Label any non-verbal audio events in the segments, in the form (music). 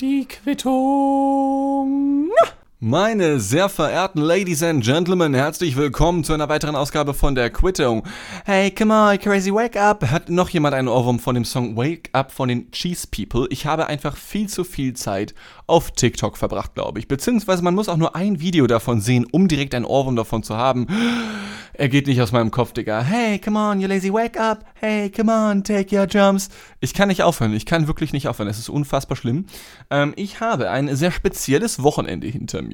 Die Quittung. Meine sehr verehrten Ladies and Gentlemen, herzlich willkommen zu einer weiteren Ausgabe von der Quittung. Hey, come on, crazy wake up. Hat noch jemand einen Ohrwurm von dem Song Wake Up von den Cheese People? Ich habe einfach viel zu viel Zeit auf TikTok verbracht, glaube ich. Beziehungsweise man muss auch nur ein Video davon sehen, um direkt einen Ohrwurm davon zu haben. Er geht nicht aus meinem Kopf, Digga. Hey, come on, you lazy wake up. Hey, come on, take your jumps. Ich kann nicht aufhören. Ich kann wirklich nicht aufhören. Es ist unfassbar schlimm. Ähm, ich habe ein sehr spezielles Wochenende hinter mir.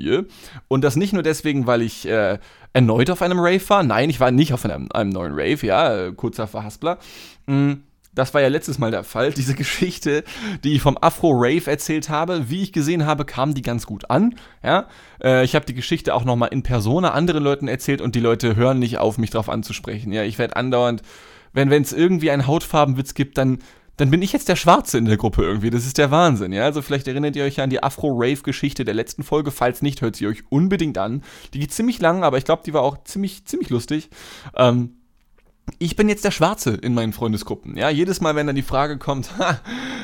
Und das nicht nur deswegen, weil ich äh, erneut auf einem Rave war. Nein, ich war nicht auf einem, einem neuen Rave, ja, äh, kurzer Verhaspler. Mhm das war ja letztes Mal der Fall. (laughs) Diese Geschichte, die ich vom Afro Rave erzählt habe, wie ich gesehen habe, kam die ganz gut an. Ja, äh, ich habe die Geschichte auch nochmal in Persona anderen Leuten erzählt und die Leute hören nicht auf, mich darauf anzusprechen. Ja, ich werde andauernd, wenn es irgendwie einen Hautfarbenwitz gibt, dann dann bin ich jetzt der Schwarze in der Gruppe irgendwie. Das ist der Wahnsinn, ja. Also vielleicht erinnert ihr euch ja an die Afro-Rave-Geschichte der letzten Folge. Falls nicht, hört sie euch unbedingt an. Die geht ziemlich lang, aber ich glaube, die war auch ziemlich, ziemlich lustig. Ähm, ich bin jetzt der Schwarze in meinen Freundesgruppen. Ja, jedes Mal, wenn dann die Frage kommt, (laughs) ha,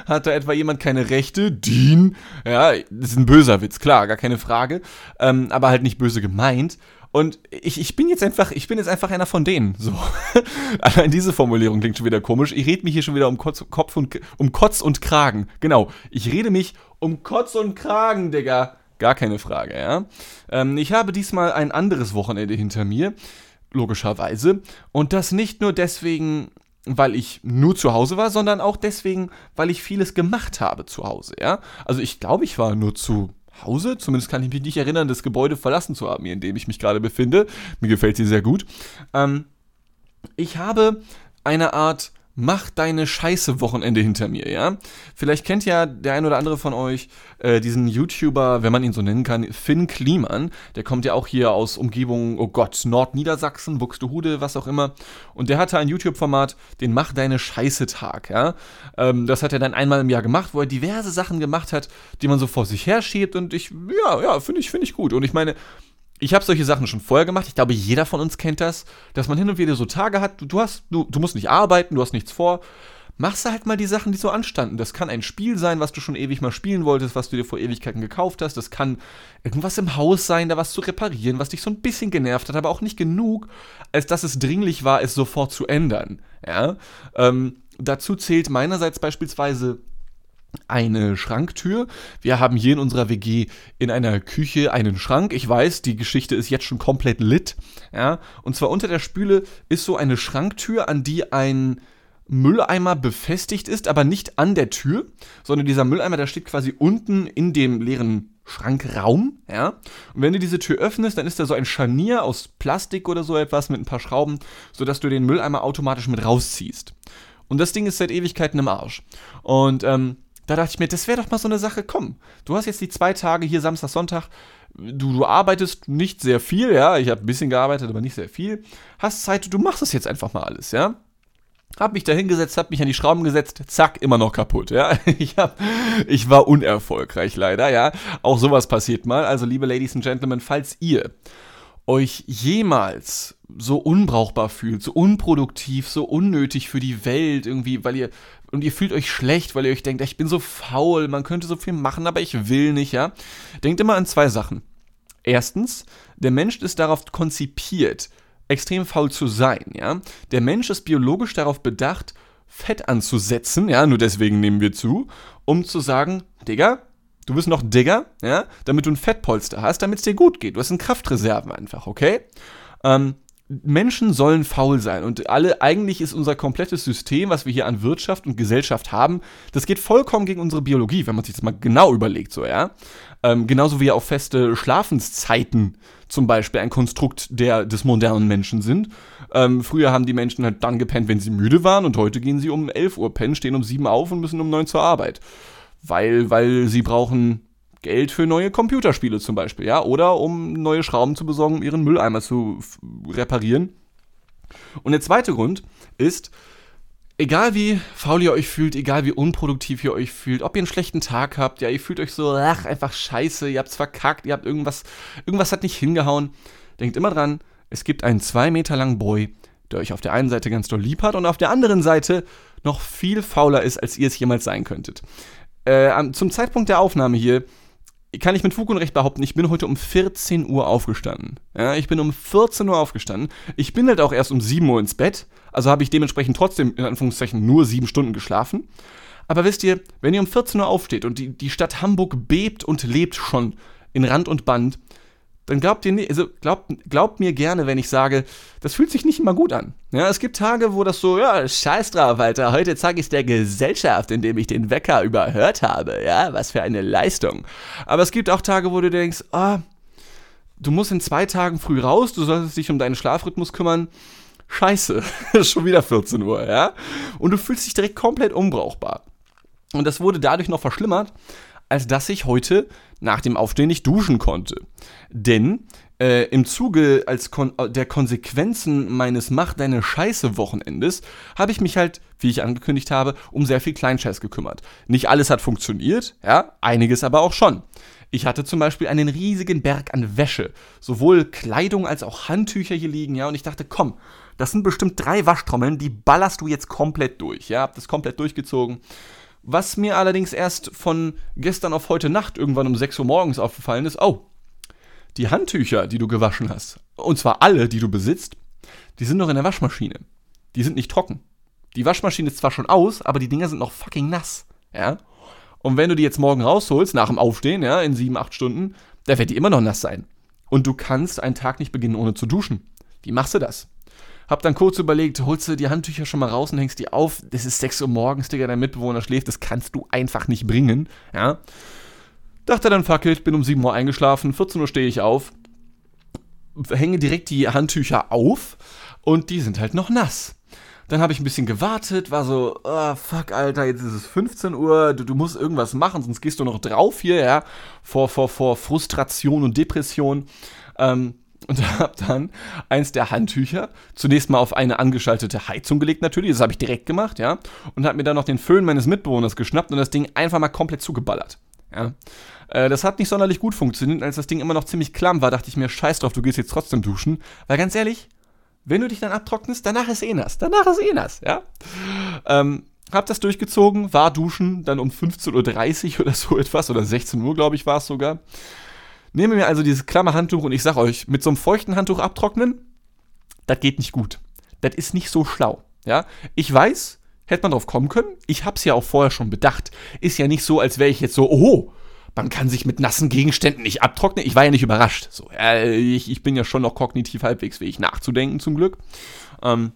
hat da etwa jemand keine Rechte? Dean? Ja, das ist ein böser Witz, klar, gar keine Frage. Ähm, aber halt nicht böse gemeint. Und ich, ich bin jetzt einfach, ich bin jetzt einfach einer von denen. So. (laughs) Allein diese Formulierung klingt schon wieder komisch. Ich rede mich hier schon wieder um Kotz, Kopf und, um Kotz und Kragen. Genau. Ich rede mich um Kotz und Kragen, Digga. Gar keine Frage, ja. Ähm, ich habe diesmal ein anderes Wochenende hinter mir logischerweise. Und das nicht nur deswegen, weil ich nur zu Hause war, sondern auch deswegen, weil ich vieles gemacht habe zu Hause, ja. Also ich glaube, ich war nur zu Hause, zumindest kann ich mich nicht erinnern, das Gebäude verlassen zu haben, in dem ich mich gerade befinde. Mir gefällt sie sehr gut. Ähm, ich habe eine Art mach deine Scheiße Wochenende hinter mir, ja? Vielleicht kennt ja der ein oder andere von euch äh, diesen YouTuber, wenn man ihn so nennen kann, Finn Kliman. Der kommt ja auch hier aus Umgebung, oh Gott, Nordniedersachsen, Buxtehude, was auch immer. Und der hatte ein YouTube-Format, den Mach deine Scheiße Tag, ja? Ähm, das hat er dann einmal im Jahr gemacht, wo er diverse Sachen gemacht hat, die man so vor sich her schiebt. Und ich, ja, ja, finde ich, finde ich gut. Und ich meine, ich habe solche Sachen schon vorher gemacht. Ich glaube, jeder von uns kennt das, dass man hin und wieder so Tage hat, du, hast, du, du musst nicht arbeiten, du hast nichts vor. Machst du halt mal die Sachen, die so anstanden. Das kann ein Spiel sein, was du schon ewig mal spielen wolltest, was du dir vor Ewigkeiten gekauft hast. Das kann irgendwas im Haus sein, da was zu reparieren, was dich so ein bisschen genervt hat, aber auch nicht genug, als dass es dringlich war, es sofort zu ändern. Ja? Ähm, dazu zählt meinerseits beispielsweise eine Schranktür. Wir haben hier in unserer WG in einer Küche einen Schrank. Ich weiß, die Geschichte ist jetzt schon komplett lit. Ja, und zwar unter der Spüle ist so eine Schranktür, an die ein Mülleimer befestigt ist, aber nicht an der Tür, sondern dieser Mülleimer, der steht quasi unten in dem leeren Schrankraum, ja. Und wenn du diese Tür öffnest, dann ist da so ein Scharnier aus Plastik oder so etwas mit ein paar Schrauben, sodass du den Mülleimer automatisch mit rausziehst. Und das Ding ist seit Ewigkeiten im Arsch. Und ähm, da dachte ich mir, das wäre doch mal so eine Sache, komm, du hast jetzt die zwei Tage hier Samstag, Sonntag, du, du arbeitest nicht sehr viel, ja, ich habe ein bisschen gearbeitet, aber nicht sehr viel, hast Zeit, du machst das jetzt einfach mal alles, ja. Hab mich da hingesetzt, hab mich an die Schrauben gesetzt, zack, immer noch kaputt, ja. (laughs) Ich, hab, ich war unerfolgreich leider, ja. Auch sowas passiert mal. Also, liebe Ladies and Gentlemen, falls ihr euch jemals so unbrauchbar fühlt, so unproduktiv, so unnötig für die Welt irgendwie, weil ihr und ihr fühlt euch schlecht, weil ihr euch denkt, ich bin so faul, man könnte so viel machen, aber ich will nicht, ja? Denkt immer an zwei Sachen. Erstens, der Mensch ist darauf konzipiert, extrem faul zu sein, ja? Der Mensch ist biologisch darauf bedacht, Fett anzusetzen, ja, nur deswegen nehmen wir zu, um zu sagen, Digga, du bist noch Digger, ja, damit du ein Fettpolster hast, damit es dir gut geht. Du hast eine Kraftreserven einfach, okay? Ähm, Menschen sollen faul sein und alle, eigentlich ist unser komplettes System, was wir hier an Wirtschaft und Gesellschaft haben, das geht vollkommen gegen unsere Biologie, wenn man sich das mal genau überlegt, so, ja. Ähm, genauso wie auch feste Schlafenszeiten zum Beispiel ein Konstrukt der, des modernen Menschen sind. Ähm, früher haben die Menschen halt dann gepennt, wenn sie müde waren und heute gehen sie um 11 Uhr pennen, stehen um 7 auf und müssen um 9 zur Arbeit. Weil, weil sie brauchen Geld für neue Computerspiele zum Beispiel, ja, oder um neue Schrauben zu besorgen, um ihren Mülleimer zu reparieren. Und der zweite Grund ist, egal wie faul ihr euch fühlt, egal wie unproduktiv ihr euch fühlt, ob ihr einen schlechten Tag habt, ja, ihr fühlt euch so, ach, einfach scheiße, ihr habt's verkackt, ihr habt irgendwas, irgendwas hat nicht hingehauen, denkt immer dran, es gibt einen zwei Meter langen Boy, der euch auf der einen Seite ganz doll lieb hat und auf der anderen Seite noch viel fauler ist, als ihr es jemals sein könntet. Äh, zum Zeitpunkt der Aufnahme hier kann ich mit Fug und Recht behaupten, ich bin heute um 14 Uhr aufgestanden. Ja, ich bin um 14 Uhr aufgestanden. Ich bin halt auch erst um 7 Uhr ins Bett. Also habe ich dementsprechend trotzdem, in Anführungszeichen, nur 7 Stunden geschlafen. Aber wisst ihr, wenn ihr um 14 Uhr aufsteht und die, die Stadt Hamburg bebt und lebt schon in Rand und Band, dann glaubt ihr nicht, also glaubt, glaubt mir gerne, wenn ich sage, das fühlt sich nicht immer gut an. Ja, es gibt Tage, wo das so, ja, scheiß drauf, Alter, heute zeige ich der Gesellschaft, indem ich den Wecker überhört habe. Ja, was für eine Leistung. Aber es gibt auch Tage, wo du denkst, oh, du musst in zwei Tagen früh raus, du solltest dich um deinen Schlafrhythmus kümmern. Scheiße, (laughs) schon wieder 14 Uhr, ja? Und du fühlst dich direkt komplett unbrauchbar. Und das wurde dadurch noch verschlimmert, als dass ich heute nach dem Aufstehen nicht duschen konnte. Denn äh, im Zuge als Kon der Konsequenzen meines Mach deine Scheiße Wochenendes habe ich mich halt, wie ich angekündigt habe, um sehr viel Kleinscheiß gekümmert. Nicht alles hat funktioniert, ja, einiges aber auch schon. Ich hatte zum Beispiel einen riesigen Berg an Wäsche, sowohl Kleidung als auch Handtücher hier liegen, ja, und ich dachte, komm, das sind bestimmt drei Waschtrommeln, die ballerst du jetzt komplett durch, ja, hab das komplett durchgezogen was mir allerdings erst von gestern auf heute Nacht irgendwann um 6 Uhr morgens aufgefallen ist, oh, die Handtücher, die du gewaschen hast, und zwar alle, die du besitzt, die sind noch in der Waschmaschine. Die sind nicht trocken. Die Waschmaschine ist zwar schon aus, aber die Dinger sind noch fucking nass. Ja? Und wenn du die jetzt morgen rausholst, nach dem Aufstehen, ja, in 7, 8 Stunden, da wird die immer noch nass sein. Und du kannst einen Tag nicht beginnen, ohne zu duschen. Wie machst du das? Hab dann kurz überlegt, holst du die Handtücher schon mal raus und hängst die auf. Das ist 6 Uhr morgens, Digga, dein Mitbewohner schläft, das kannst du einfach nicht bringen, ja. Dachte dann, fuck it, bin um 7 Uhr eingeschlafen, 14 Uhr stehe ich auf, hänge direkt die Handtücher auf und die sind halt noch nass. Dann habe ich ein bisschen gewartet, war so, oh, fuck, Alter, jetzt ist es 15 Uhr, du, du, musst irgendwas machen, sonst gehst du noch drauf hier, ja, vor, vor, vor Frustration und Depression. Ähm, und (laughs) habe dann eins der Handtücher zunächst mal auf eine angeschaltete Heizung gelegt natürlich, das habe ich direkt gemacht, ja, und habe mir dann noch den Föhn meines Mitbewohners geschnappt und das Ding einfach mal komplett zugeballert, ja. Äh, das hat nicht sonderlich gut funktioniert, als das Ding immer noch ziemlich klamm war, dachte ich mir, scheiß drauf, du gehst jetzt trotzdem duschen, weil ganz ehrlich, wenn du dich dann abtrocknest, danach ist eh nass, danach ist eh nass, ja. Ähm, hab das durchgezogen, war duschen, dann um 15.30 Uhr oder so etwas, oder 16 Uhr, glaube ich, war es sogar. Nehme mir also dieses Klammerhandtuch und ich sag euch, mit so einem feuchten Handtuch abtrocknen, das geht nicht gut. Das ist nicht so schlau. Ja, ich weiß, hätte man drauf kommen können. Ich hab's ja auch vorher schon bedacht. Ist ja nicht so, als wäre ich jetzt so, oh, man kann sich mit nassen Gegenständen nicht abtrocknen. Ich war ja nicht überrascht. So, äh, ich, ich bin ja schon noch kognitiv halbwegs fähig nachzudenken, zum Glück. Ähm,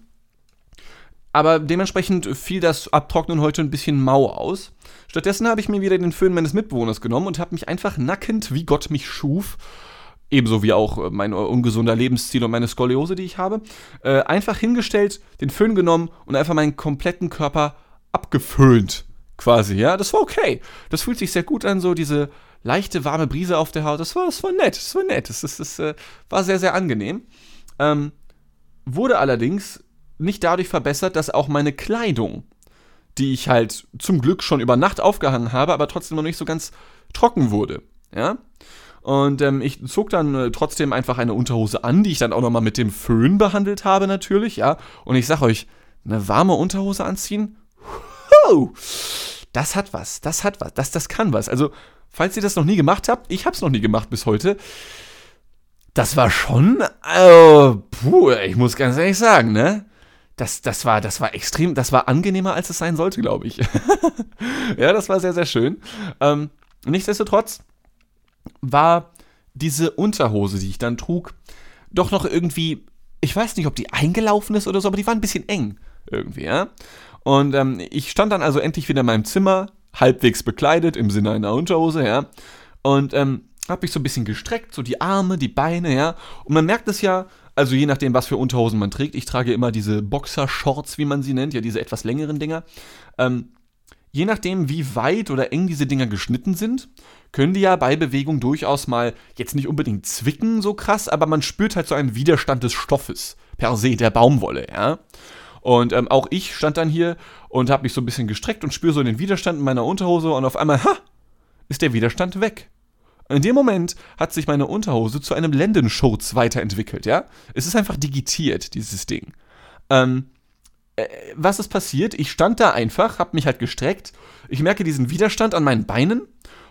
aber dementsprechend fiel das Abtrocknen heute ein bisschen mau aus. Stattdessen habe ich mir wieder den Föhn meines Mitbewohners genommen und habe mich einfach nackend, wie Gott mich schuf, ebenso wie auch mein ungesunder Lebensstil und meine Skoliose, die ich habe, äh, einfach hingestellt, den Föhn genommen und einfach meinen kompletten Körper abgeföhnt. Quasi, ja. Das war okay. Das fühlt sich sehr gut an, so diese leichte, warme Brise auf der Haut. Das war, das war nett. Das war nett. Das, das, das äh, war sehr, sehr angenehm. Ähm, wurde allerdings nicht dadurch verbessert, dass auch meine Kleidung, die ich halt zum Glück schon über Nacht aufgehangen habe, aber trotzdem noch nicht so ganz trocken wurde. Ja. Und ähm, ich zog dann äh, trotzdem einfach eine Unterhose an, die ich dann auch nochmal mit dem Föhn behandelt habe, natürlich, ja. Und ich sag euch, eine warme Unterhose anziehen, Huh, das hat was, das hat was, das, das kann was. Also, falls ihr das noch nie gemacht habt, ich hab's noch nie gemacht bis heute. Das war schon, äh, puh, ich muss ganz ehrlich sagen, ne? Das, das, war, das war extrem, das war angenehmer, als es sein sollte, glaube ich. (laughs) ja, das war sehr, sehr schön. Ähm, nichtsdestotrotz war diese Unterhose, die ich dann trug, doch noch irgendwie, ich weiß nicht, ob die eingelaufen ist oder so, aber die war ein bisschen eng irgendwie, ja. Und ähm, ich stand dann also endlich wieder in meinem Zimmer, halbwegs bekleidet, im Sinne einer Unterhose, ja. Und ähm, hab mich so ein bisschen gestreckt, so die Arme, die Beine, ja. Und man merkt es ja, also je nachdem, was für Unterhosen man trägt. Ich trage immer diese Boxer-Shorts, wie man sie nennt, ja, diese etwas längeren Dinger. Ähm, je nachdem, wie weit oder eng diese Dinger geschnitten sind, können die ja bei Bewegung durchaus mal jetzt nicht unbedingt zwicken, so krass, aber man spürt halt so einen Widerstand des Stoffes per se, der Baumwolle, ja. Und ähm, auch ich stand dann hier und habe mich so ein bisschen gestreckt und spüre so den Widerstand in meiner Unterhose und auf einmal, ha, ist der Widerstand weg. In dem Moment hat sich meine Unterhose zu einem Lendenschurz weiterentwickelt, ja. Es ist einfach digitiert, dieses Ding. Ähm, äh, was ist passiert? Ich stand da einfach, hab mich halt gestreckt. Ich merke diesen Widerstand an meinen Beinen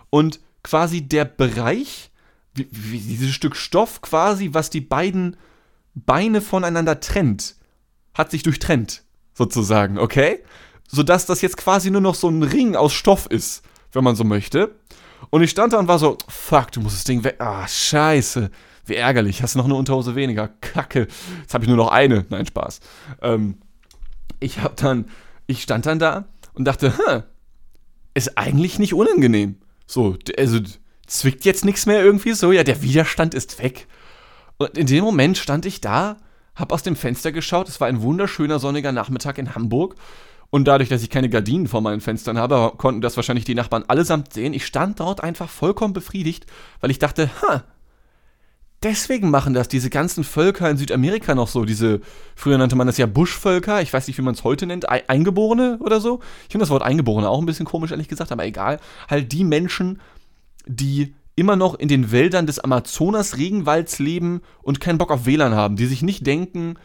und quasi der Bereich, wie, wie dieses Stück Stoff quasi, was die beiden Beine voneinander trennt, hat sich durchtrennt, sozusagen, okay? Sodass das jetzt quasi nur noch so ein Ring aus Stoff ist, wenn man so möchte. Und ich stand da und war so, fuck, du musst das Ding weg. Ah, scheiße. Wie ärgerlich. Hast du noch eine Unterhose weniger? Kacke. Jetzt habe ich nur noch eine. Nein, Spaß. Ähm, ich hab dann, ich stand dann da und dachte, hm, ist eigentlich nicht unangenehm. So, also zwickt jetzt nichts mehr irgendwie so. Ja, der Widerstand ist weg. Und in dem Moment stand ich da, hab aus dem Fenster geschaut. Es war ein wunderschöner sonniger Nachmittag in Hamburg. Und dadurch, dass ich keine Gardinen vor meinen Fenstern habe, konnten das wahrscheinlich die Nachbarn allesamt sehen. Ich stand dort einfach vollkommen befriedigt, weil ich dachte, ha, deswegen machen das diese ganzen Völker in Südamerika noch so. Diese, früher nannte man das ja Buschvölker, ich weiß nicht, wie man es heute nennt, Eingeborene oder so. Ich finde das Wort Eingeborene auch ein bisschen komisch, ehrlich gesagt, aber egal. Halt die Menschen, die immer noch in den Wäldern des Amazonas-Regenwalds leben und keinen Bock auf WLAN haben, die sich nicht denken,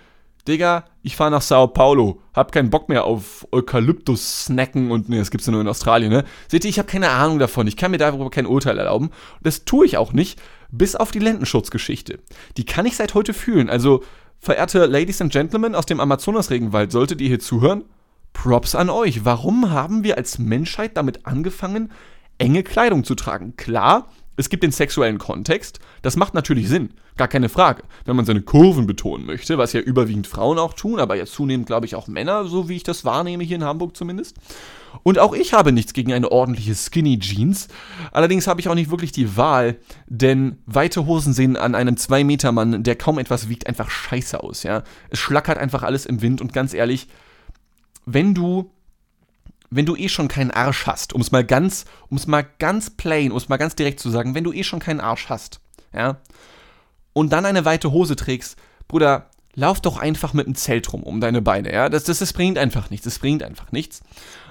Digga, ich fahre nach Sao Paulo, hab keinen Bock mehr auf Eukalyptus snacken und ne, das gibt's ja nur in Australien, ne? Seht ihr, ich habe keine Ahnung davon, ich kann mir darüber kein Urteil erlauben. Das tue ich auch nicht, bis auf die Lendenschutzgeschichte. Die kann ich seit heute fühlen. Also, verehrte Ladies and Gentlemen aus dem Amazonas-Regenwald, solltet ihr hier zuhören, Props an euch. Warum haben wir als Menschheit damit angefangen, enge Kleidung zu tragen? Klar, es gibt den sexuellen Kontext. Das macht natürlich Sinn, gar keine Frage. Wenn man seine Kurven betonen möchte, was ja überwiegend Frauen auch tun, aber jetzt zunehmend, glaube ich, auch Männer, so wie ich das wahrnehme hier in Hamburg zumindest. Und auch ich habe nichts gegen eine ordentliche Skinny Jeans. Allerdings habe ich auch nicht wirklich die Wahl, denn weite Hosen sehen an einem 2-Meter-Mann, der kaum etwas wiegt, einfach scheiße aus, ja. Es schlackert einfach alles im Wind und ganz ehrlich, wenn du wenn du eh schon keinen Arsch hast, um es mal ganz, um es mal ganz plain, um es mal ganz direkt zu sagen, wenn du eh schon keinen Arsch hast, ja, und dann eine weite Hose trägst, Bruder, lauf doch einfach mit einem Zelt rum um deine Beine, ja, das, das, das bringt einfach nichts, das bringt einfach nichts.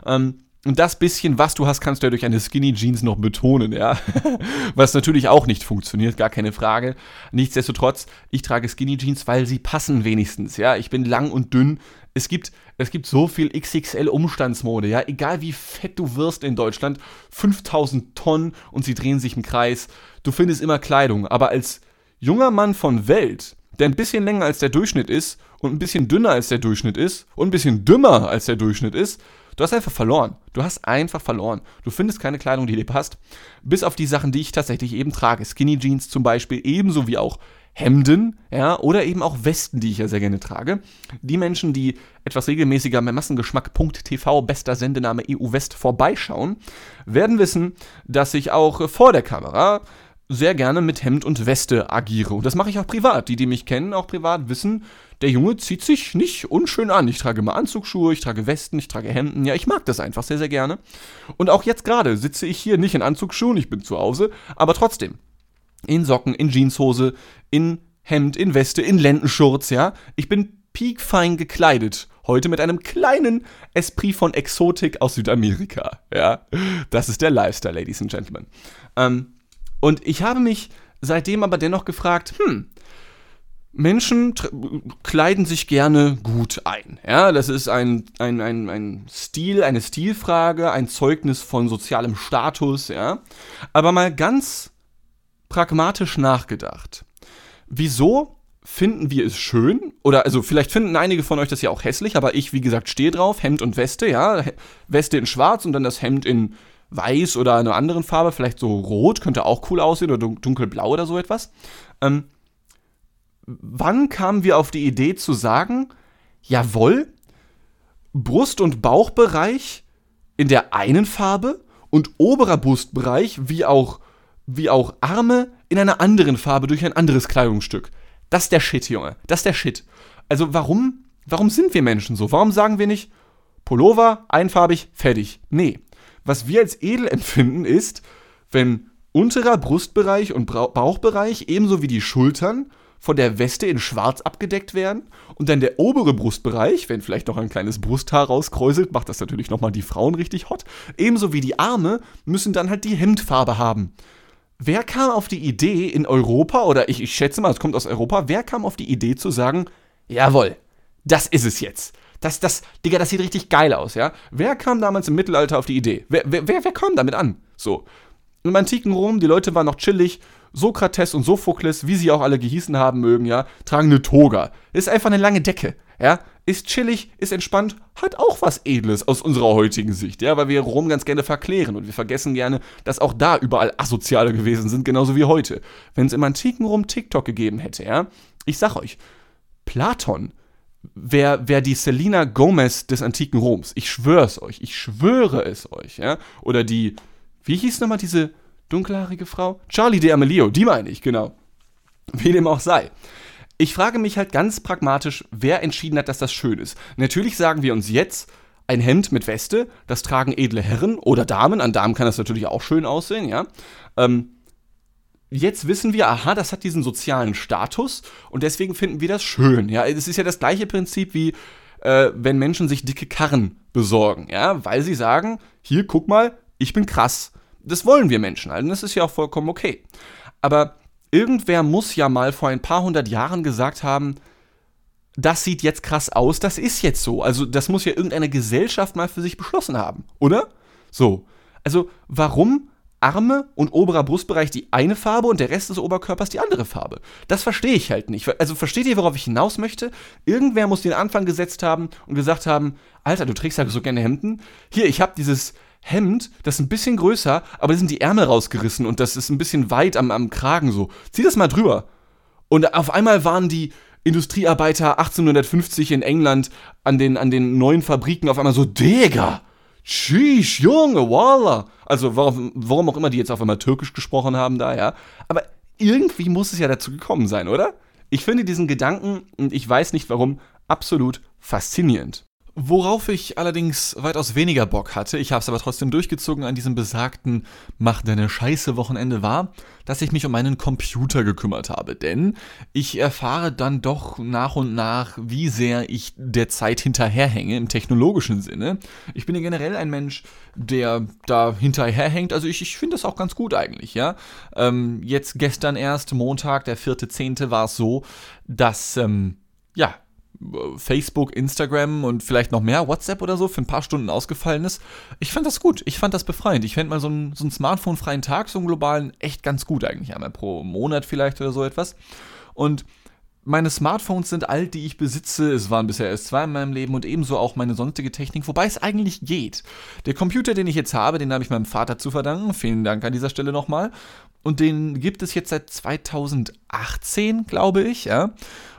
Ähm, und das bisschen, was du hast, kannst du ja durch eine Skinny Jeans noch betonen, ja. (laughs) was natürlich auch nicht funktioniert, gar keine Frage. Nichtsdestotrotz, ich trage Skinny Jeans, weil sie passen wenigstens, ja. Ich bin lang und dünn. Es gibt, es gibt so viel XXL-Umstandsmode, ja. Egal wie fett du wirst in Deutschland, 5000 Tonnen und sie drehen sich im Kreis. Du findest immer Kleidung. Aber als junger Mann von Welt, der ein bisschen länger als der Durchschnitt ist und ein bisschen dünner als der Durchschnitt ist und ein bisschen dümmer als der Durchschnitt ist, du hast einfach verloren. Du hast einfach verloren. Du findest keine Kleidung, die dir passt. Bis auf die Sachen, die ich tatsächlich eben trage. Skinny Jeans zum Beispiel, ebenso wie auch Hemden, ja, oder eben auch Westen, die ich ja sehr gerne trage. Die Menschen, die etwas regelmäßiger bei Massengeschmack.tv, bester Sendename EU West vorbeischauen, werden wissen, dass ich auch vor der Kamera sehr gerne mit Hemd und Weste agiere. Und das mache ich auch privat. Die, die mich kennen, auch privat wissen, der Junge zieht sich nicht unschön an. Ich trage immer Anzugsschuhe, ich trage Westen, ich trage Hemden. Ja, ich mag das einfach sehr, sehr gerne. Und auch jetzt gerade sitze ich hier nicht in Anzugsschuhen, ich bin zu Hause, aber trotzdem in Socken, in Jeanshose, in Hemd, in Weste, in Lendenschurz, ja. Ich bin piekfein gekleidet. Heute mit einem kleinen Esprit von Exotik aus Südamerika, ja. Das ist der Lifestyle, Ladies and Gentlemen. Ähm, und ich habe mich seitdem aber dennoch gefragt, hm, Menschen kleiden sich gerne gut ein. Ja, das ist ein, ein, ein, ein Stil, eine Stilfrage, ein Zeugnis von sozialem Status, ja. Aber mal ganz pragmatisch nachgedacht. Wieso finden wir es schön? Oder also vielleicht finden einige von euch das ja auch hässlich, aber ich, wie gesagt, stehe drauf, Hemd und Weste, ja. Weste in schwarz und dann das Hemd in weiß oder einer anderen Farbe, vielleicht so rot, könnte auch cool aussehen oder dunkelblau oder so etwas. Ähm, wann kamen wir auf die Idee zu sagen, jawohl, Brust- und Bauchbereich in der einen Farbe und oberer Brustbereich wie auch wie auch Arme in einer anderen Farbe durch ein anderes Kleidungsstück. Das ist der Shit, Junge. Das ist der Shit. Also warum, warum sind wir Menschen so? Warum sagen wir nicht Pullover, einfarbig, fertig? Nee. Was wir als edel (laughs) empfinden ist, wenn unterer Brustbereich und Bauchbereich ebenso wie die Schultern von der Weste in schwarz abgedeckt werden und dann der obere Brustbereich, wenn vielleicht noch ein kleines Brusthaar rauskräuselt, macht das natürlich nochmal die Frauen richtig hot, ebenso wie die Arme müssen dann halt die Hemdfarbe haben. Wer kam auf die Idee in Europa, oder ich, ich schätze mal, es kommt aus Europa, wer kam auf die Idee zu sagen, jawohl, das ist es jetzt. Das, das, Digga, das sieht richtig geil aus, ja? Wer kam damals im Mittelalter auf die Idee? Wer, wer, wer, wer kam damit an? So. Im antiken Rom, die Leute waren noch chillig. Sokrates und Sophokles, wie sie auch alle gehießen haben mögen, ja, tragen eine Toga. Ist einfach eine lange Decke, ja? Ist chillig, ist entspannt, hat auch was Edles aus unserer heutigen Sicht, ja, weil wir Rom ganz gerne verklären und wir vergessen gerne, dass auch da überall Asoziale gewesen sind, genauso wie heute. Wenn es im antiken Rom TikTok gegeben hätte, ja, ich sag euch, Platon wäre wär die Selina Gomez des antiken Roms. Ich schwöre es euch, ich schwöre es euch, ja. Oder die, wie hieß nochmal diese dunkelhaarige Frau? Charlie de Amelio, die meine ich, genau. Wie dem auch sei. Ich frage mich halt ganz pragmatisch, wer entschieden hat, dass das schön ist. Natürlich sagen wir uns jetzt, ein Hemd mit Weste, das tragen edle Herren oder Damen. An Damen kann das natürlich auch schön aussehen, ja. Ähm, jetzt wissen wir, aha, das hat diesen sozialen Status und deswegen finden wir das schön. Ja, es ist ja das gleiche Prinzip wie äh, wenn Menschen sich dicke Karren besorgen, ja, weil sie sagen, hier guck mal, ich bin krass. Das wollen wir Menschen und das ist ja auch vollkommen okay. Aber irgendwer muss ja mal vor ein paar hundert Jahren gesagt haben, das sieht jetzt krass aus, das ist jetzt so. Also das muss ja irgendeine Gesellschaft mal für sich beschlossen haben, oder? So. Also warum Arme und oberer Brustbereich die eine Farbe und der Rest des Oberkörpers die andere Farbe. Das verstehe ich halt nicht. Also versteht ihr, worauf ich hinaus möchte? Irgendwer muss den Anfang gesetzt haben und gesagt haben, Alter, du trägst ja so gerne Hemden. Hier, ich habe dieses Hemd, das ist ein bisschen größer, aber da sind die Ärmel rausgerissen und das ist ein bisschen weit am, am Kragen so. Zieh das mal drüber. Und auf einmal waren die Industriearbeiter 1850 in England an den, an den neuen Fabriken auf einmal so, Digga, Sheesh, Junge, Wallah. Also warum, warum auch immer die jetzt auf einmal Türkisch gesprochen haben da, ja. Aber irgendwie muss es ja dazu gekommen sein, oder? Ich finde diesen Gedanken, und ich weiß nicht warum, absolut faszinierend. Worauf ich allerdings weitaus weniger Bock hatte, ich habe es aber trotzdem durchgezogen an diesem besagten Mach deine Scheiße Wochenende war, dass ich mich um meinen Computer gekümmert habe. Denn ich erfahre dann doch nach und nach, wie sehr ich der Zeit hinterherhänge im technologischen Sinne. Ich bin ja generell ein Mensch, der da hinterherhängt. Also ich, ich finde das auch ganz gut eigentlich, ja. Ähm, jetzt gestern erst, Montag, der 4.10. war es so, dass, ähm, ja, Facebook, Instagram und vielleicht noch mehr, WhatsApp oder so, für ein paar Stunden ausgefallen ist. Ich fand das gut. Ich fand das befreiend. Ich fände mal so einen, so einen Smartphone-freien Tag, so einen globalen, echt ganz gut eigentlich. Einmal pro Monat vielleicht oder so etwas. Und meine Smartphones sind alt, die ich besitze. Es waren bisher erst zwei in meinem Leben und ebenso auch meine sonstige Technik, wobei es eigentlich geht. Der Computer, den ich jetzt habe, den habe ich meinem Vater zu verdanken. Vielen Dank an dieser Stelle nochmal. Und den gibt es jetzt seit 2018, glaube ich, ja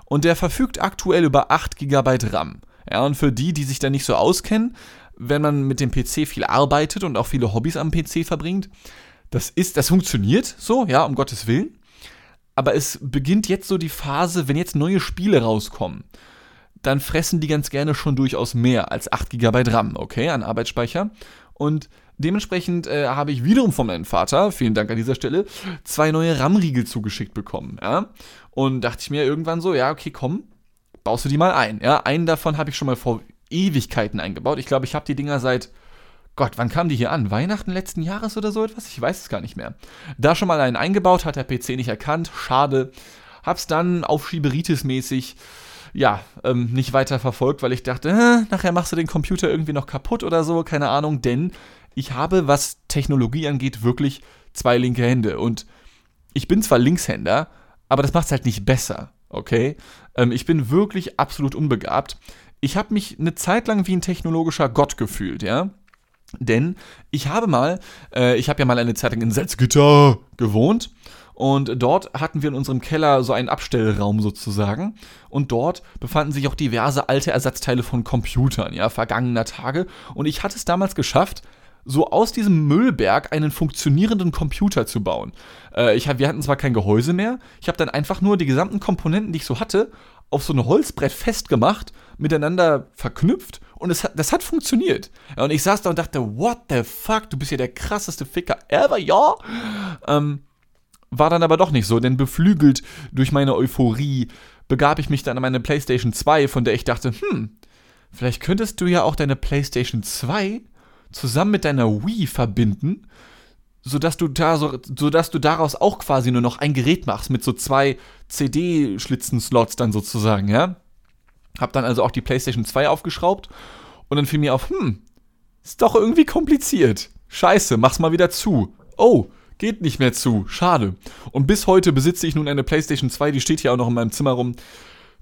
und der verfügt aktuell über 8 GB RAM. Ja, und für die, die sich da nicht so auskennen, wenn man mit dem PC viel arbeitet und auch viele Hobbys am PC verbringt, das ist, das funktioniert so, ja, um Gottes Willen. Aber es beginnt jetzt so die Phase, wenn jetzt neue Spiele rauskommen, dann fressen die ganz gerne schon durchaus mehr als 8 GB RAM, okay, an Arbeitsspeicher. Und dementsprechend äh, habe ich wiederum von meinem Vater, vielen Dank an dieser Stelle, zwei neue RAM-Riegel zugeschickt bekommen. Ja? Und dachte ich mir irgendwann so, ja, okay, komm, baust du die mal ein. Ja, einen davon habe ich schon mal vor Ewigkeiten eingebaut. Ich glaube, ich habe die Dinger seit Gott, wann kamen die hier an? Weihnachten letzten Jahres oder so etwas? Ich weiß es gar nicht mehr. Da schon mal einen eingebaut, hat der PC nicht erkannt. Schade. Hab's dann auf Schieberitis-mäßig ja, ähm, nicht weiter verfolgt, weil ich dachte, äh, nachher machst du den Computer irgendwie noch kaputt oder so, keine Ahnung, denn ich habe, was Technologie angeht, wirklich zwei linke Hände. Und ich bin zwar Linkshänder, aber das macht es halt nicht besser, okay? Ähm, ich bin wirklich absolut unbegabt. Ich habe mich eine Zeit lang wie ein technologischer Gott gefühlt, ja? Denn ich habe mal, äh, ich habe ja mal eine Zeit lang in Salzgitter gewohnt und dort hatten wir in unserem Keller so einen Abstellraum sozusagen. Und dort befanden sich auch diverse alte Ersatzteile von Computern, ja, vergangener Tage. Und ich hatte es damals geschafft, so aus diesem Müllberg einen funktionierenden Computer zu bauen. Äh, ich hab, wir hatten zwar kein Gehäuse mehr, ich habe dann einfach nur die gesamten Komponenten, die ich so hatte, auf so ein Holzbrett festgemacht, miteinander verknüpft und es hat, das hat funktioniert. Ja, und ich saß da und dachte, what the fuck, du bist ja der krasseste Ficker ever, ja? Ähm, war dann aber doch nicht so, denn beflügelt durch meine Euphorie begab ich mich dann an meine PlayStation 2, von der ich dachte, hm, vielleicht könntest du ja auch deine PlayStation 2 zusammen mit deiner Wii verbinden, sodass du, da so, sodass du daraus auch quasi nur noch ein Gerät machst, mit so zwei CD-Schlitzen-Slots dann sozusagen, ja? Hab dann also auch die PlayStation 2 aufgeschraubt und dann fiel mir auf, hm, ist doch irgendwie kompliziert. Scheiße, mach's mal wieder zu. Oh, geht nicht mehr zu. Schade. Und bis heute besitze ich nun eine PlayStation 2, die steht hier auch noch in meinem Zimmer rum,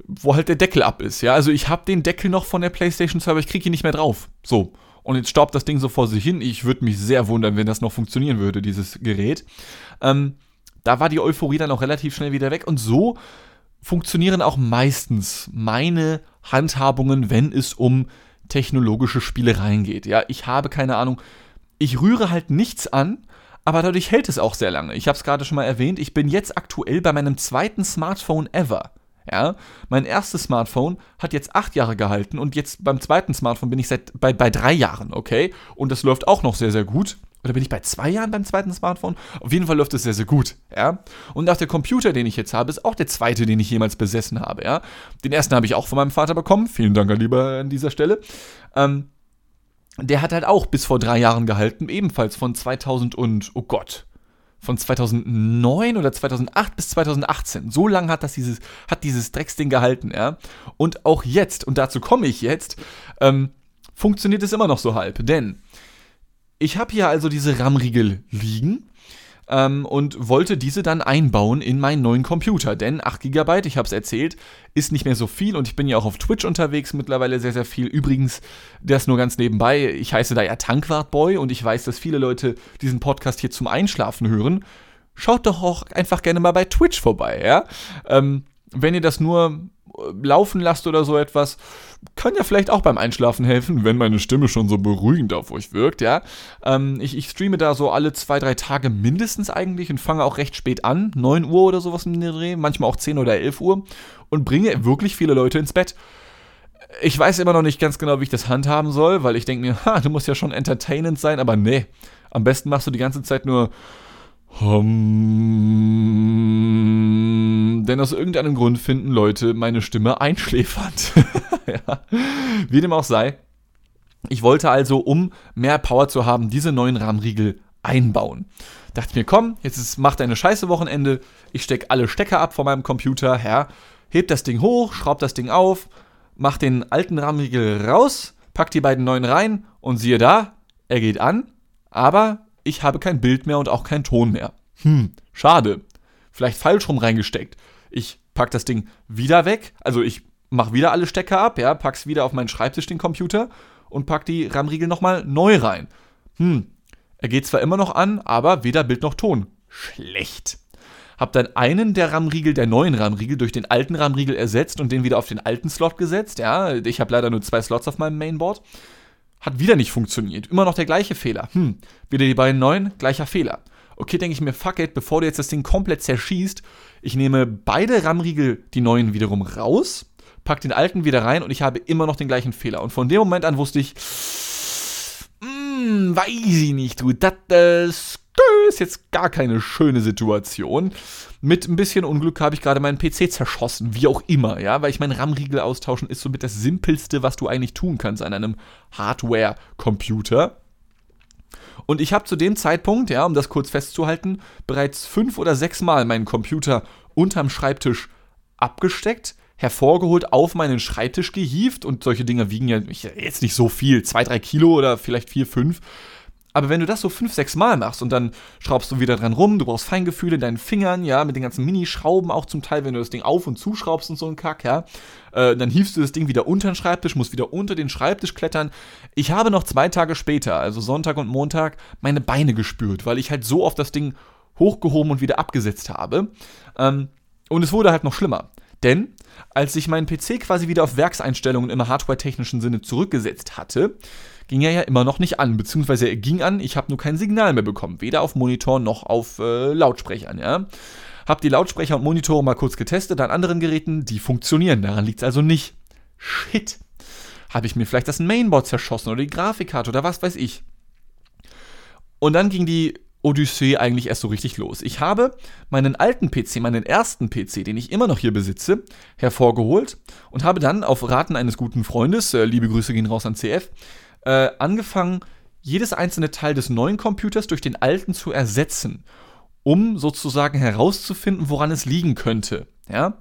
wo halt der Deckel ab ist. Ja, also ich habe den Deckel noch von der PlayStation 2, aber ich kriege ihn nicht mehr drauf. So. Und jetzt staubt das Ding so vor sich hin. Ich würde mich sehr wundern, wenn das noch funktionieren würde, dieses Gerät. Ähm, da war die Euphorie dann auch relativ schnell wieder weg. Und so funktionieren auch meistens meine Handhabungen, wenn es um technologische Spielereien geht. Ja, ich habe keine Ahnung. Ich rühre halt nichts an, aber dadurch hält es auch sehr lange. Ich habe es gerade schon mal erwähnt, ich bin jetzt aktuell bei meinem zweiten Smartphone ever. Ja, mein erstes Smartphone hat jetzt acht Jahre gehalten und jetzt beim zweiten Smartphone bin ich seit bei, bei drei Jahren, okay? Und das läuft auch noch sehr, sehr gut. Oder bin ich bei zwei Jahren beim zweiten Smartphone? Auf jeden Fall läuft es sehr, sehr gut, ja? Und auch der Computer, den ich jetzt habe, ist auch der zweite, den ich jemals besessen habe, ja? Den ersten habe ich auch von meinem Vater bekommen. Vielen Dank, lieber an dieser Stelle. Ähm, der hat halt auch bis vor drei Jahren gehalten, ebenfalls von 2000 und, oh Gott, von 2009 oder 2008 bis 2018. So lange hat das dieses, hat dieses Drecksding gehalten, ja. Und auch jetzt, und dazu komme ich jetzt, ähm, funktioniert es immer noch so halb. Denn ich habe hier also diese RAM-Riegel liegen ähm, und wollte diese dann einbauen in meinen neuen Computer. Denn 8 GB, ich habe es erzählt, ist nicht mehr so viel und ich bin ja auch auf Twitch unterwegs mittlerweile sehr, sehr viel. Übrigens, das nur ganz nebenbei, ich heiße da ja Tankwartboy und ich weiß, dass viele Leute diesen Podcast hier zum Einschlafen hören. Schaut doch auch einfach gerne mal bei Twitch vorbei, ja? Ähm, wenn ihr das nur laufen lasst oder so etwas, kann ja vielleicht auch beim Einschlafen helfen, wenn meine Stimme schon so beruhigend auf euch wirkt, ja. Ähm, ich, ich streame da so alle zwei, drei Tage mindestens eigentlich und fange auch recht spät an, 9 Uhr oder sowas im Dreh, manchmal auch 10 oder 11 Uhr und bringe wirklich viele Leute ins Bett. Ich weiß immer noch nicht ganz genau, wie ich das handhaben soll, weil ich denke mir, ha, du musst ja schon entertainend sein, aber nee. Am besten machst du die ganze Zeit nur Hum, denn aus irgendeinem Grund finden Leute meine Stimme einschläfernd. (laughs) ja. Wie dem auch sei. Ich wollte also, um mehr Power zu haben, diese neuen Rahmenriegel einbauen. Dachte mir, komm, jetzt ist, mach deine scheiße Wochenende. Ich stecke alle Stecker ab von meinem Computer, ja, heb das Ding hoch, schraub das Ding auf, mach den alten Rahmenriegel raus, pack die beiden neuen rein und siehe da, er geht an, aber ich habe kein Bild mehr und auch keinen Ton mehr. Hm, schade. Vielleicht falsch rum reingesteckt. Ich pack das Ding wieder weg, also ich mach wieder alle Stecker ab, ja, pack's wieder auf meinen Schreibtisch, den Computer und pack die RAM-Riegel nochmal neu rein. Hm, er geht zwar immer noch an, aber weder Bild noch Ton. Schlecht. Hab dann einen der RAM-Riegel, der neuen RAM-Riegel, durch den alten RAM-Riegel ersetzt und den wieder auf den alten Slot gesetzt. Ja, ich habe leider nur zwei Slots auf meinem Mainboard. Hat wieder nicht funktioniert. Immer noch der gleiche Fehler. Hm, wieder die beiden neuen, gleicher Fehler. Okay, denke ich mir, fuck it, bevor du jetzt das Ding komplett zerschießt, ich nehme beide RAM-Riegel, die neuen wiederum raus, pack den alten wieder rein und ich habe immer noch den gleichen Fehler. Und von dem Moment an wusste ich, mm, weiß ich nicht, du, das ist jetzt gar keine schöne Situation. Mit ein bisschen Unglück habe ich gerade meinen PC zerschossen, wie auch immer, ja, weil ich meinen RAM-Riegel austauschen ist somit das simpelste, was du eigentlich tun kannst an einem Hardware-Computer. Und ich habe zu dem Zeitpunkt, ja, um das kurz festzuhalten, bereits fünf oder sechs Mal meinen Computer unterm Schreibtisch abgesteckt, hervorgeholt, auf meinen Schreibtisch gehievt und solche Dinge wiegen ja jetzt nicht so viel, zwei, drei Kilo oder vielleicht vier, fünf. Aber wenn du das so fünf, sechs Mal machst und dann schraubst du wieder dran rum, du brauchst Feingefühl in deinen Fingern, ja, mit den ganzen Minischrauben auch zum Teil, wenn du das Ding auf- und zuschraubst und so ein Kack, ja, äh, dann hiefst du das Ding wieder unter den Schreibtisch, musst wieder unter den Schreibtisch klettern. Ich habe noch zwei Tage später, also Sonntag und Montag, meine Beine gespürt, weil ich halt so oft das Ding hochgehoben und wieder abgesetzt habe. Ähm, und es wurde halt noch schlimmer. Denn als ich meinen PC quasi wieder auf Werkseinstellungen im hardware-technischen Sinne zurückgesetzt hatte, ging er ja immer noch nicht an, beziehungsweise er ging an, ich habe nur kein Signal mehr bekommen, weder auf Monitor noch auf äh, Lautsprechern, ja. Hab die Lautsprecher und Monitore mal kurz getestet an anderen Geräten, die funktionieren, daran liegt es also nicht. Shit. Habe ich mir vielleicht das Mainboard zerschossen oder die Grafikkarte oder was weiß ich. Und dann ging die Odyssee eigentlich erst so richtig los. Ich habe meinen alten PC, meinen ersten PC, den ich immer noch hier besitze, hervorgeholt und habe dann auf Raten eines guten Freundes, äh, liebe Grüße gehen raus an CF, äh, angefangen, jedes einzelne Teil des neuen Computers durch den alten zu ersetzen, um sozusagen herauszufinden, woran es liegen könnte. Ja?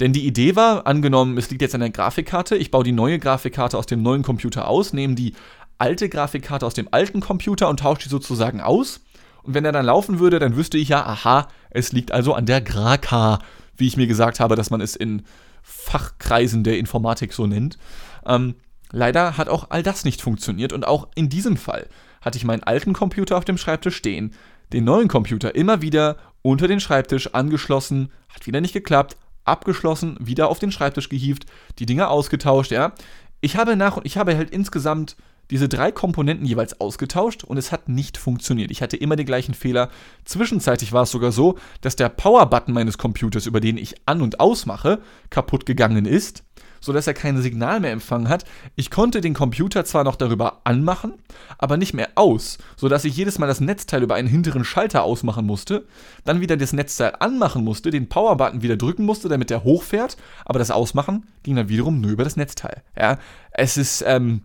Denn die Idee war, angenommen, es liegt jetzt an der Grafikkarte, ich baue die neue Grafikkarte aus dem neuen Computer aus, nehme die alte Grafikkarte aus dem alten Computer und tausche die sozusagen aus. Und wenn er dann laufen würde, dann wüsste ich ja, aha, es liegt also an der Graka, wie ich mir gesagt habe, dass man es in Fachkreisen der Informatik so nennt. Ähm, leider hat auch all das nicht funktioniert und auch in diesem Fall hatte ich meinen alten Computer auf dem Schreibtisch stehen, den neuen Computer immer wieder unter den Schreibtisch angeschlossen, hat wieder nicht geklappt, abgeschlossen, wieder auf den Schreibtisch gehievt, die Dinger ausgetauscht, ja. Ich habe nach und ich habe halt insgesamt diese drei Komponenten jeweils ausgetauscht und es hat nicht funktioniert. Ich hatte immer den gleichen Fehler. Zwischenzeitlich war es sogar so, dass der Power-Button meines Computers, über den ich an- und ausmache, kaputt gegangen ist sodass er kein Signal mehr empfangen hat. Ich konnte den Computer zwar noch darüber anmachen, aber nicht mehr aus, sodass ich jedes Mal das Netzteil über einen hinteren Schalter ausmachen musste, dann wieder das Netzteil anmachen musste, den Powerbutton wieder drücken musste, damit er hochfährt, aber das Ausmachen ging dann wiederum nur über das Netzteil. Ja, es ist, ähm,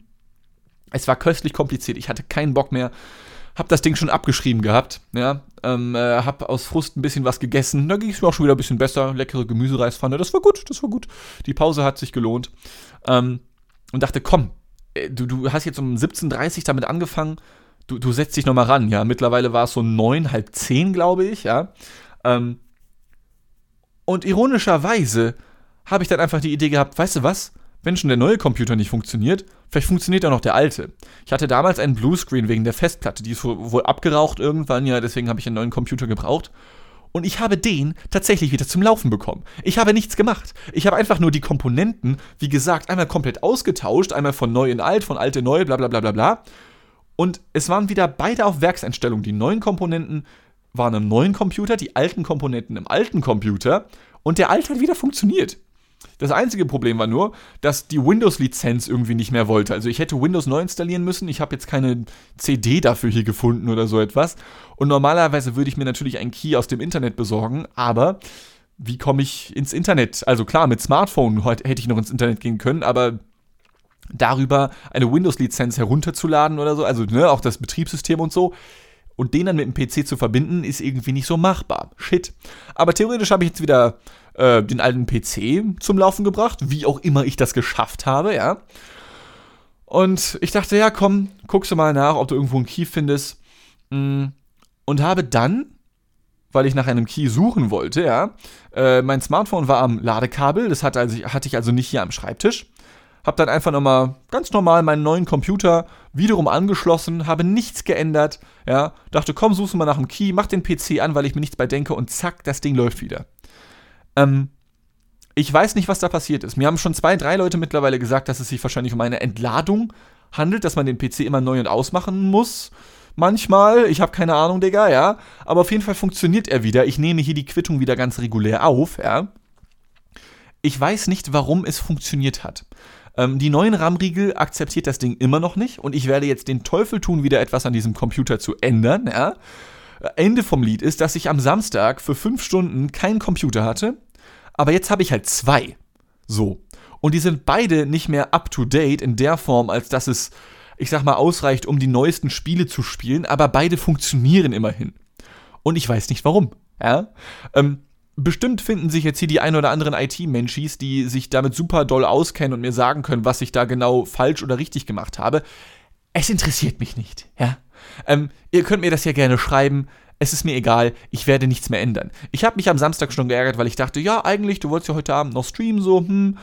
es war köstlich kompliziert. Ich hatte keinen Bock mehr. Hab das Ding schon abgeschrieben gehabt, ja, ähm, äh, hab aus Frust ein bisschen was gegessen, da ging es mir auch schon wieder ein bisschen besser, leckere Gemüsereispfanne, das war gut, das war gut, die Pause hat sich gelohnt. Ähm, und dachte, komm, äh, du, du hast jetzt um 17.30 Uhr damit angefangen, du, du setzt dich nochmal ran, ja, mittlerweile war es so neun, halb zehn, glaube ich, ja, ähm, und ironischerweise habe ich dann einfach die Idee gehabt, weißt du was, wenn schon der neue Computer nicht funktioniert, vielleicht funktioniert auch noch der alte. Ich hatte damals einen Bluescreen wegen der Festplatte, die ist wohl abgeraucht irgendwann, ja, deswegen habe ich einen neuen Computer gebraucht. Und ich habe den tatsächlich wieder zum Laufen bekommen. Ich habe nichts gemacht. Ich habe einfach nur die Komponenten, wie gesagt, einmal komplett ausgetauscht, einmal von neu in alt, von alt in neu, bla bla bla bla bla. Und es waren wieder beide auf Werkseinstellung. Die neuen Komponenten waren im neuen Computer, die alten Komponenten im alten Computer. Und der alte hat wieder funktioniert. Das einzige Problem war nur, dass die Windows-Lizenz irgendwie nicht mehr wollte. Also ich hätte Windows neu installieren müssen. Ich habe jetzt keine CD dafür hier gefunden oder so etwas. Und normalerweise würde ich mir natürlich einen Key aus dem Internet besorgen, aber wie komme ich ins Internet? Also klar, mit Smartphone hätte ich noch ins Internet gehen können, aber darüber eine Windows-Lizenz herunterzuladen oder so, also ne, auch das Betriebssystem und so, und den dann mit dem PC zu verbinden, ist irgendwie nicht so machbar. Shit. Aber theoretisch habe ich jetzt wieder äh, den alten PC zum Laufen gebracht, wie auch immer ich das geschafft habe, ja. Und ich dachte, ja, komm, guckst du mal nach, ob du irgendwo einen Key findest. Mm, und habe dann, weil ich nach einem Key suchen wollte, ja, äh, mein Smartphone war am Ladekabel, das hatte, also, hatte ich also nicht hier am Schreibtisch. Hab dann einfach nochmal ganz normal meinen neuen Computer wiederum angeschlossen, habe nichts geändert, ja, dachte, komm, suchst du mal nach einem Key, mach den PC an, weil ich mir nichts bei denke und zack, das Ding läuft wieder. Ähm, ich weiß nicht, was da passiert ist. Mir haben schon zwei, drei Leute mittlerweile gesagt, dass es sich wahrscheinlich um eine Entladung handelt, dass man den PC immer neu und ausmachen muss. Manchmal, ich habe keine Ahnung, Digga, ja. Aber auf jeden Fall funktioniert er wieder. Ich nehme hier die Quittung wieder ganz regulär auf, ja. Ich weiß nicht, warum es funktioniert hat. Ähm, die neuen RAM-Riegel akzeptiert das Ding immer noch nicht und ich werde jetzt den Teufel tun, wieder etwas an diesem Computer zu ändern, ja. Ende vom Lied ist, dass ich am Samstag für fünf Stunden keinen Computer hatte, aber jetzt habe ich halt zwei. So. Und die sind beide nicht mehr up to date in der Form, als dass es, ich sag mal, ausreicht, um die neuesten Spiele zu spielen, aber beide funktionieren immerhin. Und ich weiß nicht warum. Ja? Ähm, bestimmt finden sich jetzt hier die ein oder anderen IT-Menschis, die sich damit super doll auskennen und mir sagen können, was ich da genau falsch oder richtig gemacht habe. Es interessiert mich nicht, ja. Ähm, ihr könnt mir das ja gerne schreiben. Es ist mir egal, ich werde nichts mehr ändern. Ich habe mich am Samstag schon geärgert, weil ich dachte, ja, eigentlich, du wolltest ja heute Abend noch streamen, so, hm,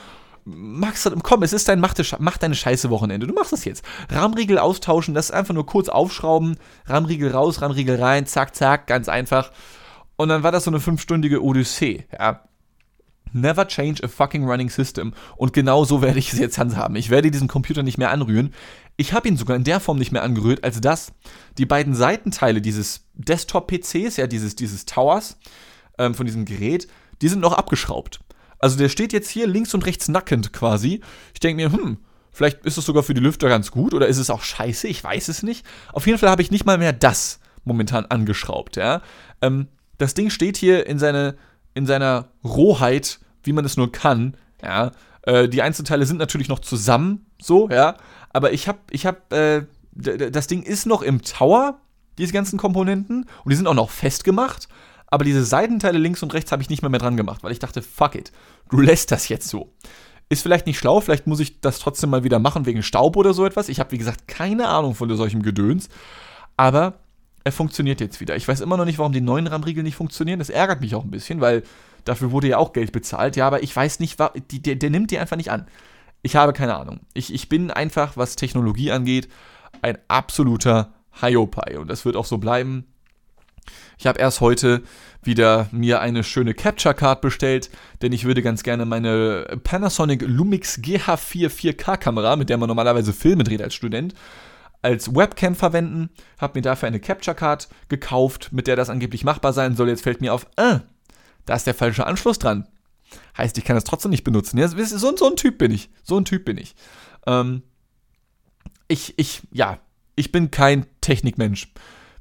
magst du, komm, es ist dein, mach, mach deine scheiße Wochenende, du machst das jetzt. Rahmriegel austauschen, das ist einfach nur kurz aufschrauben, Rahmriegel raus, Rahmriegel rein, zack, zack, ganz einfach. Und dann war das so eine fünfstündige Odyssee, ja. Never change a fucking running system. Und genau so werde ich es jetzt handhaben. Ich werde diesen Computer nicht mehr anrühren. Ich habe ihn sogar in der Form nicht mehr angerührt, als dass die beiden Seitenteile dieses Desktop-PCs, ja, dieses, dieses Towers ähm, von diesem Gerät, die sind noch abgeschraubt. Also der steht jetzt hier links und rechts nackend quasi. Ich denke mir, hm, vielleicht ist es sogar für die Lüfter ganz gut oder ist es auch scheiße, ich weiß es nicht. Auf jeden Fall habe ich nicht mal mehr das momentan angeschraubt, ja. Ähm, das Ding steht hier in, seine, in seiner Rohheit, wie man es nur kann, ja. Äh, die Einzelteile sind natürlich noch zusammen, so, ja aber ich habe, ich habe, äh, das Ding ist noch im Tower, diese ganzen Komponenten, und die sind auch noch festgemacht, Aber diese Seitenteile links und rechts habe ich nicht mehr, mehr dran gemacht, weil ich dachte, fuck it, du lässt das jetzt so. Ist vielleicht nicht schlau, vielleicht muss ich das trotzdem mal wieder machen wegen Staub oder so etwas. Ich habe, wie gesagt, keine Ahnung von solchem Gedöns. Aber er funktioniert jetzt wieder. Ich weiß immer noch nicht, warum die neuen RAM-Riegel nicht funktionieren. Das ärgert mich auch ein bisschen, weil dafür wurde ja auch Geld bezahlt. Ja, aber ich weiß nicht, die, der, der nimmt die einfach nicht an. Ich habe keine Ahnung. Ich, ich bin einfach, was Technologie angeht, ein absoluter Hiopai. Und das wird auch so bleiben. Ich habe erst heute wieder mir eine schöne Capture Card bestellt, denn ich würde ganz gerne meine Panasonic Lumix GH4 4K Kamera, mit der man normalerweise Filme dreht als Student, als Webcam verwenden. Habe mir dafür eine Capture Card gekauft, mit der das angeblich machbar sein soll. Jetzt fällt mir auf, äh, da ist der falsche Anschluss dran. Heißt, ich kann das trotzdem nicht benutzen. Ja, so, so ein Typ bin ich. So ein Typ bin ich. Ähm, ich, ich, ja, ich bin kein Technikmensch.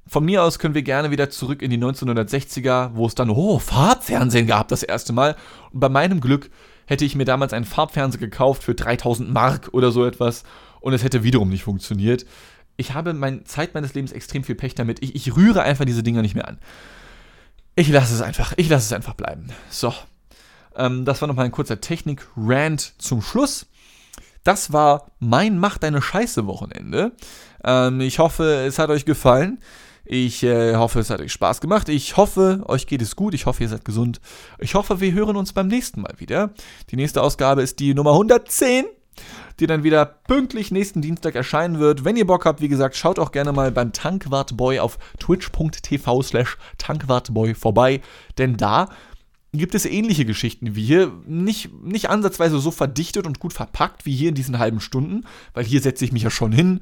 Von mir aus können wir gerne wieder zurück in die 1960er, wo es dann, oh, Farbfernsehen gab das erste Mal. Und bei meinem Glück hätte ich mir damals einen Farbfernseher gekauft für 3000 Mark oder so etwas und es hätte wiederum nicht funktioniert. Ich habe meine Zeit meines Lebens extrem viel Pech damit. Ich, ich rühre einfach diese Dinger nicht mehr an. Ich lasse es einfach. Ich lasse es einfach bleiben. So. Ähm, das war nochmal ein kurzer Technik-Rant zum Schluss. Das war mein Mach deine Scheiße Wochenende. Ähm, ich hoffe, es hat euch gefallen. Ich äh, hoffe, es hat euch Spaß gemacht. Ich hoffe, euch geht es gut. Ich hoffe, ihr seid gesund. Ich hoffe, wir hören uns beim nächsten Mal wieder. Die nächste Ausgabe ist die Nummer 110 die dann wieder pünktlich nächsten Dienstag erscheinen wird. Wenn ihr Bock habt, wie gesagt, schaut auch gerne mal beim Tankwartboy auf twitch.tv slash tankwartboy vorbei, denn da gibt es ähnliche Geschichten wie hier, nicht, nicht ansatzweise so verdichtet und gut verpackt wie hier in diesen halben Stunden, weil hier setze ich mich ja schon hin,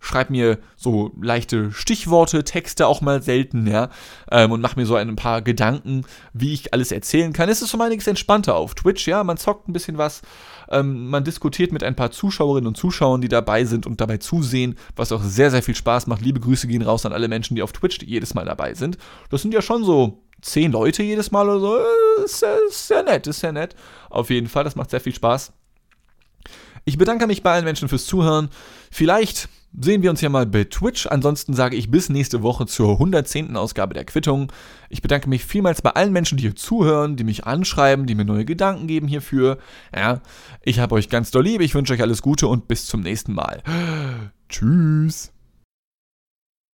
schreibe mir so leichte Stichworte, Texte auch mal selten, ja, ähm, und mache mir so ein paar Gedanken, wie ich alles erzählen kann. Es ist um einiges entspannter auf Twitch, ja, man zockt ein bisschen was, ähm, man diskutiert mit ein paar Zuschauerinnen und Zuschauern, die dabei sind und dabei zusehen, was auch sehr, sehr viel Spaß macht. Liebe Grüße gehen raus an alle Menschen, die auf Twitch jedes Mal dabei sind. Das sind ja schon so zehn Leute jedes Mal oder so. Ist, ist sehr nett, ist sehr nett. Auf jeden Fall, das macht sehr viel Spaß. Ich bedanke mich bei allen Menschen fürs Zuhören. Vielleicht sehen wir uns ja mal bei Twitch. Ansonsten sage ich bis nächste Woche zur 110. Ausgabe der Quittung. Ich bedanke mich vielmals bei allen Menschen, die hier zuhören, die mich anschreiben, die mir neue Gedanken geben hierfür. Ja, ich habe euch ganz doll lieb. Ich wünsche euch alles Gute und bis zum nächsten Mal. (gasps) Tschüss.